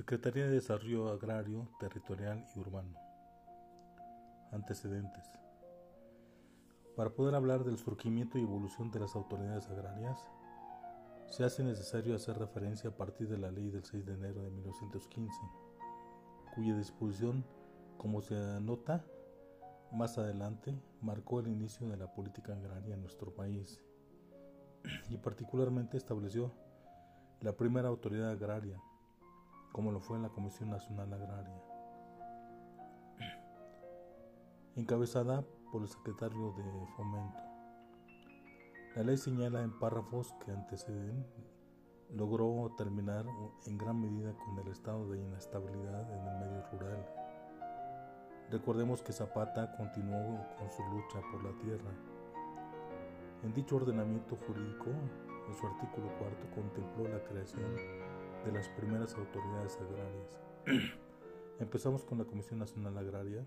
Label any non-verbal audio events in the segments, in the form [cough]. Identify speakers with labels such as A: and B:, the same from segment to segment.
A: Secretaría de Desarrollo Agrario, Territorial y Urbano. Antecedentes. Para poder hablar del surgimiento y evolución de las autoridades agrarias, se hace necesario hacer referencia a partir de la ley del 6 de enero de 1915, cuya disposición, como se anota más adelante, marcó el inicio de la política agraria en nuestro país y particularmente estableció la primera autoridad agraria, como lo fue en la Comisión Nacional Agraria, encabezada por el secretario de Fomento. La ley señala en párrafos que anteceden logró terminar en gran medida con el estado de inestabilidad en el medio rural. Recordemos que Zapata continuó con su lucha por la tierra. En dicho ordenamiento jurídico, en su artículo cuarto contempló la creación de las primeras autoridades agrarias. [clears throat] Empezamos con la Comisión Nacional Agraria.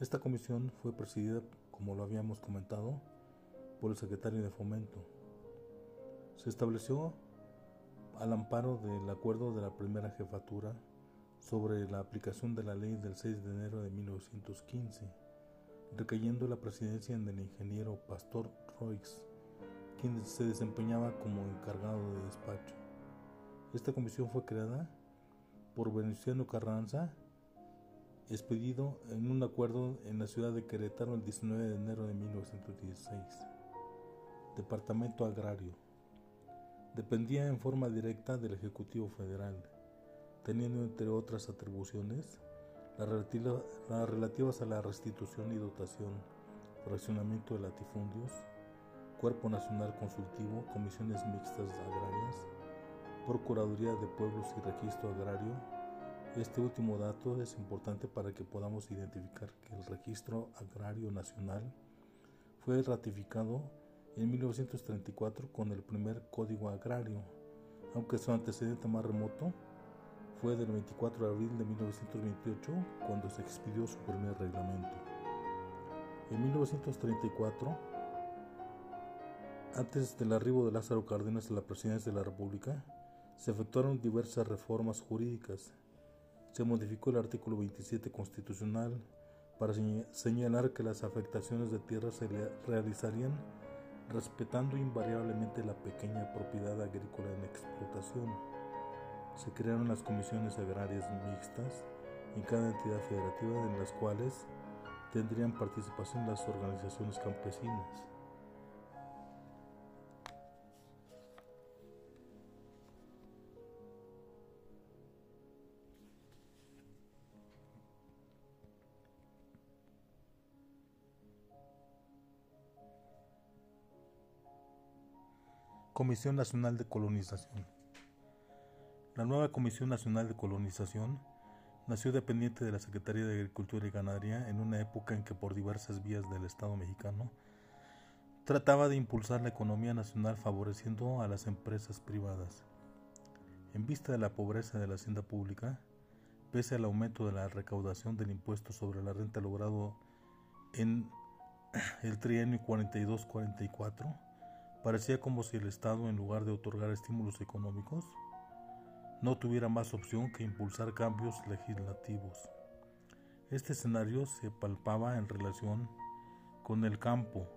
A: Esta comisión fue presidida, como lo habíamos comentado, por el secretario de Fomento. Se estableció al amparo del acuerdo de la primera jefatura sobre la aplicación de la ley del 6 de enero de 1915, recayendo la presidencia en el ingeniero Pastor Roix quien se desempeñaba como encargado de despacho. Esta comisión fue creada por Venustiano Carranza, expedido en un acuerdo en la ciudad de Querétaro el 19 de enero de 1916. Departamento Agrario. Dependía en forma directa del Ejecutivo Federal, teniendo entre otras atribuciones las relativas a la restitución y dotación, fraccionamiento de latifundios, Cuerpo Nacional Consultivo, Comisiones Mixtas Agrarias, Procuraduría de Pueblos y Registro Agrario. Este último dato es importante para que podamos identificar que el Registro Agrario Nacional fue ratificado en 1934 con el primer Código Agrario, aunque su antecedente más remoto fue del 24 de abril de 1928 cuando se expidió su primer reglamento. En 1934 antes del arribo de Lázaro Cárdenas a la presidencia de la República, se efectuaron diversas reformas jurídicas. Se modificó el artículo 27 constitucional para señalar que las afectaciones de tierra se realizarían respetando invariablemente la pequeña propiedad agrícola en explotación. Se crearon las comisiones agrarias mixtas en cada entidad federativa en las cuales tendrían participación las organizaciones campesinas. Comisión Nacional de Colonización. La nueva Comisión Nacional de Colonización nació dependiente de la Secretaría de Agricultura y Ganadería en una época en que por diversas vías del Estado mexicano trataba de impulsar la economía nacional favoreciendo a las empresas privadas. En vista de la pobreza de la hacienda pública, pese al aumento de la recaudación del impuesto sobre la renta logrado en el trienio 42-44, Parecía como si el Estado, en lugar de otorgar estímulos económicos, no tuviera más opción que impulsar cambios legislativos. Este escenario se palpaba en relación con el campo,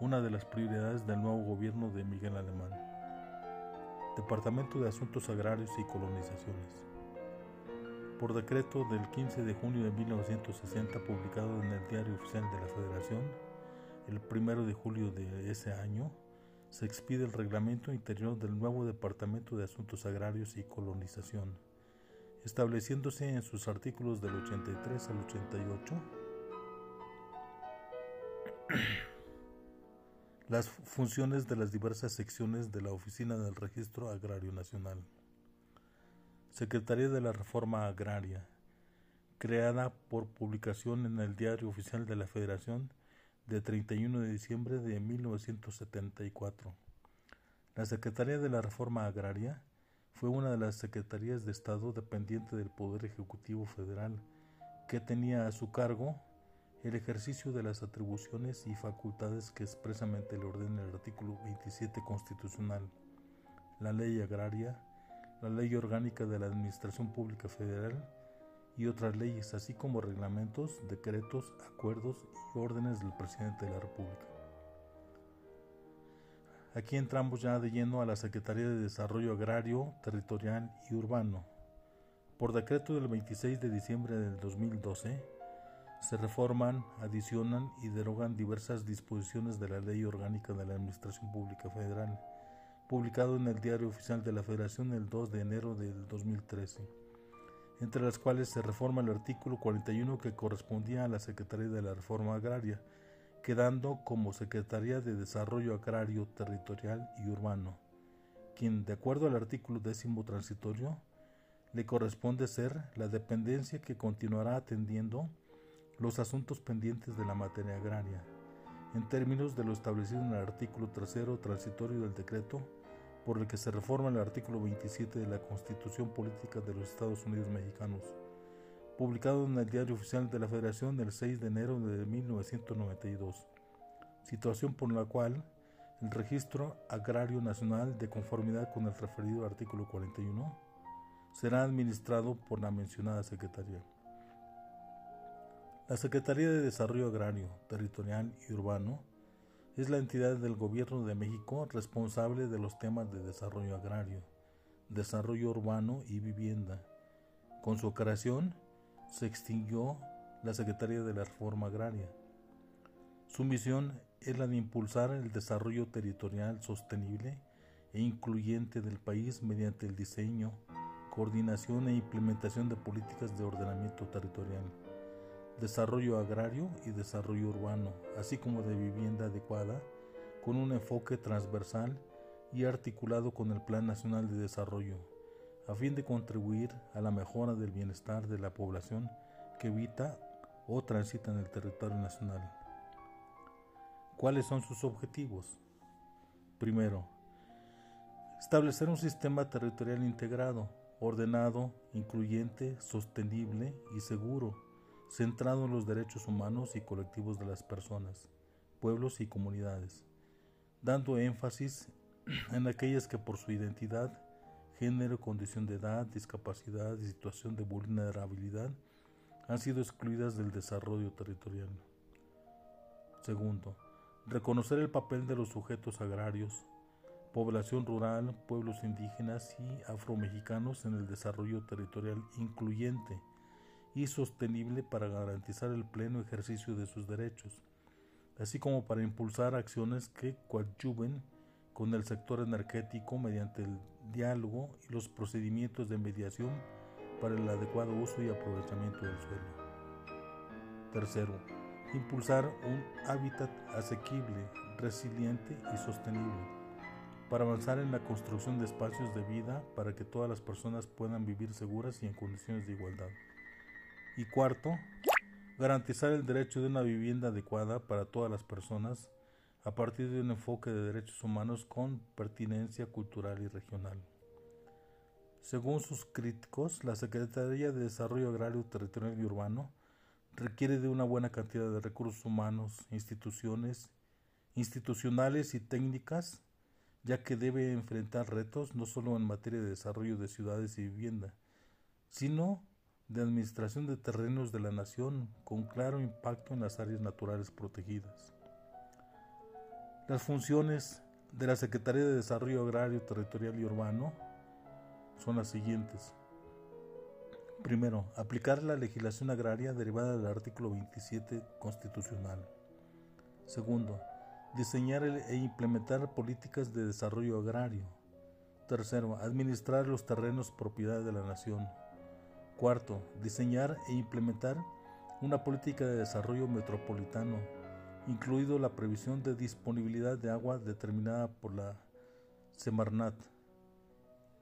A: una de las prioridades del nuevo gobierno de Miguel Alemán. Departamento de Asuntos Agrarios y Colonizaciones. Por decreto del 15 de junio de 1960, publicado en el Diario Oficial de la Federación, el 1 de julio de ese año, se expide el reglamento interior del nuevo Departamento de Asuntos Agrarios y Colonización, estableciéndose en sus artículos del 83 al 88 [clears throat] las funciones de las diversas secciones de la Oficina del Registro Agrario Nacional. Secretaría de la Reforma Agraria, creada por publicación en el Diario Oficial de la Federación de 31 de diciembre de 1974. La Secretaría de la Reforma Agraria fue una de las secretarías de Estado dependiente del Poder Ejecutivo Federal, que tenía a su cargo el ejercicio de las atribuciones y facultades que expresamente le ordena el artículo 27 constitucional, la ley agraria, la Ley Orgánica de la Administración Pública Federal y otras leyes, así como reglamentos, decretos, acuerdos y órdenes del presidente de la República. Aquí entramos ya de lleno a la Secretaría de Desarrollo Agrario, Territorial y Urbano. Por decreto del 26 de diciembre del 2012, se reforman, adicionan y derogan diversas disposiciones de la Ley Orgánica de la Administración Pública Federal, publicado en el Diario Oficial de la Federación el 2 de enero del 2013, entre las cuales se reforma el artículo 41 que correspondía a la Secretaría de la Reforma Agraria, quedando como Secretaría de Desarrollo Agrario, Territorial y Urbano, quien, de acuerdo al artículo décimo transitorio, le corresponde ser la dependencia que continuará atendiendo los asuntos pendientes de la materia agraria, en términos de lo establecido en el artículo tercero transitorio del decreto por el que se reforma el artículo 27 de la Constitución Política de los Estados Unidos Mexicanos publicado en el Diario Oficial de la Federación el 6 de enero de 1992, situación por la cual el Registro Agrario Nacional, de conformidad con el referido artículo 41, será administrado por la mencionada Secretaría. La Secretaría de Desarrollo Agrario, Territorial y Urbano es la entidad del Gobierno de México responsable de los temas de desarrollo agrario, desarrollo urbano y vivienda. Con su creación, se extinguió la Secretaría de la Reforma Agraria. Su misión es la de impulsar el desarrollo territorial sostenible e incluyente del país mediante el diseño, coordinación e implementación de políticas de ordenamiento territorial, desarrollo agrario y desarrollo urbano, así como de vivienda adecuada, con un enfoque transversal y articulado con el Plan Nacional de Desarrollo a fin de contribuir a la mejora del bienestar de la población que habita o transita en el territorio nacional. ¿Cuáles son sus objetivos? Primero, establecer un sistema territorial integrado, ordenado, incluyente, sostenible y seguro, centrado en los derechos humanos y colectivos de las personas, pueblos y comunidades, dando énfasis [clears throat] en aquellas que por su identidad género, condición de edad, discapacidad y situación de vulnerabilidad han sido excluidas del desarrollo territorial. Segundo, reconocer el papel de los sujetos agrarios, población rural, pueblos indígenas y afromexicanos en el desarrollo territorial incluyente y sostenible para garantizar el pleno ejercicio de sus derechos, así como para impulsar acciones que coadyuven con el sector energético mediante el diálogo y los procedimientos de mediación para el adecuado uso y aprovechamiento del suelo. Tercero, impulsar un hábitat asequible, resiliente y sostenible para avanzar en la construcción de espacios de vida para que todas las personas puedan vivir seguras y en condiciones de igualdad. Y cuarto, garantizar el derecho de una vivienda adecuada para todas las personas a partir de un enfoque de derechos humanos con pertinencia cultural y regional. Según sus críticos, la Secretaría de Desarrollo Agrario, Territorial y Urbano requiere de una buena cantidad de recursos humanos, instituciones, institucionales y técnicas, ya que debe enfrentar retos no solo en materia de desarrollo de ciudades y vivienda, sino de administración de terrenos de la nación con claro impacto en las áreas naturales protegidas. Las funciones de la Secretaría de Desarrollo Agrario, Territorial y Urbano son las siguientes. Primero, aplicar la legislación agraria derivada del artículo 27 constitucional. Segundo, diseñar e implementar políticas de desarrollo agrario. Tercero, administrar los terrenos propiedad de la nación. Cuarto, diseñar e implementar una política de desarrollo metropolitano incluido la previsión de disponibilidad de agua determinada por la Semarnat.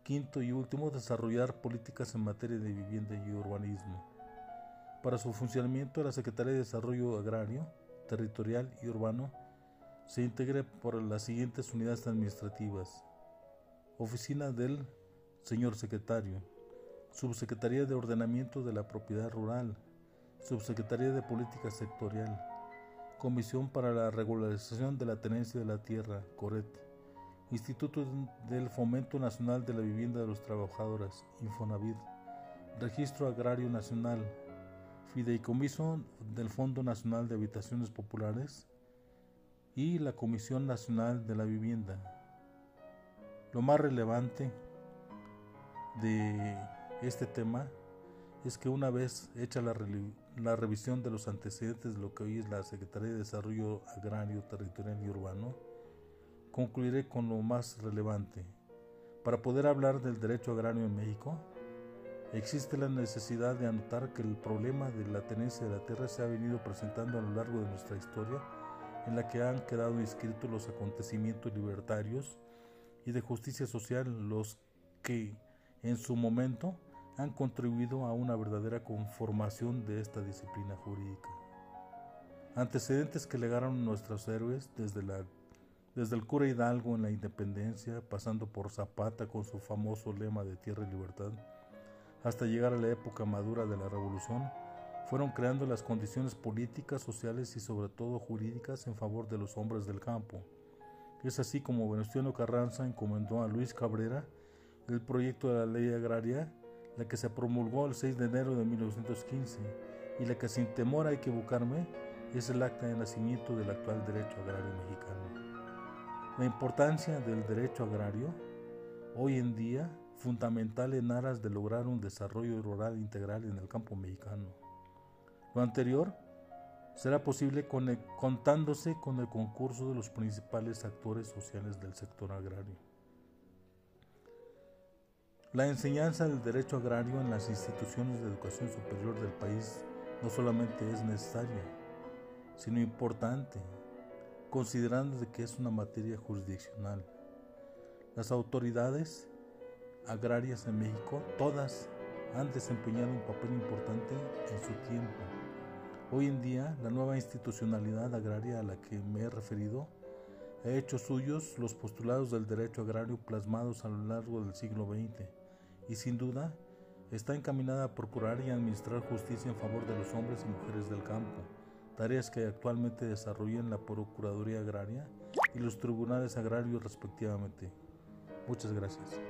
A: Quinto y último, desarrollar políticas en materia de vivienda y urbanismo. Para su funcionamiento, la Secretaría de Desarrollo Agrario, Territorial y Urbano se integra por las siguientes unidades administrativas. Oficina del Señor Secretario, Subsecretaría de Ordenamiento de la Propiedad Rural, Subsecretaría de Política Sectorial, Comisión para la Regularización de la Tenencia de la Tierra, CORET, Instituto del Fomento Nacional de la Vivienda de los Trabajadores, Infonavit, Registro Agrario Nacional, Fideicomiso del Fondo Nacional de Habitaciones Populares. Y la Comisión Nacional de la Vivienda. Lo más relevante de este tema es que una vez hecha la, la, revisión de los antecedentes de lo que hoy es la Secretaría de Desarrollo Agrario, Territorial y Urbano, concluiré con lo más relevante. Para poder hablar del derecho agrario en México, existe la necesidad de anotar que el problema de la tenencia de la tierra se ha venido presentando a lo largo de nuestra historia, en la que han quedado inscritos los acontecimientos libertarios y de justicia social, los que en su momento han contribuido a una verdadera conformación de esta disciplina jurídica. Antecedentes que legaron nuestros héroes desde, la, desde el cura Hidalgo en la independencia, pasando por Zapata con su famoso lema de tierra y libertad, hasta llegar a la época madura de la revolución, fueron creando las condiciones políticas, sociales y sobre todo jurídicas en favor de los hombres del campo. Es así como Venustiano Carranza encomendó a Luis Cabrera el proyecto de la ley agraria la que se promulgó el 6 de enero de 1915 y la que sin temor a equivocarme es el acta de nacimiento del actual derecho agrario mexicano. La importancia del derecho agrario hoy en día fundamental en aras de lograr un desarrollo rural integral en el campo mexicano. Lo anterior será posible contándose con el concurso de los principales actores sociales del sector agrario. La enseñanza del derecho agrario en las instituciones de educación superior del país no solamente es necesaria, sino importante, considerando que es una materia jurisdiccional. Las autoridades agrarias en México, todas han desempeñado un papel importante en su tiempo. Hoy en día, la nueva institucionalidad agraria a la que me he referido ha hecho suyos los postulados del derecho agrario plasmados a lo largo del siglo XX y sin duda está encaminada a procurar y administrar justicia en favor de los hombres y mujeres del campo, tareas que actualmente desarrollan la Procuraduría Agraria y los tribunales agrarios respectivamente. Muchas gracias.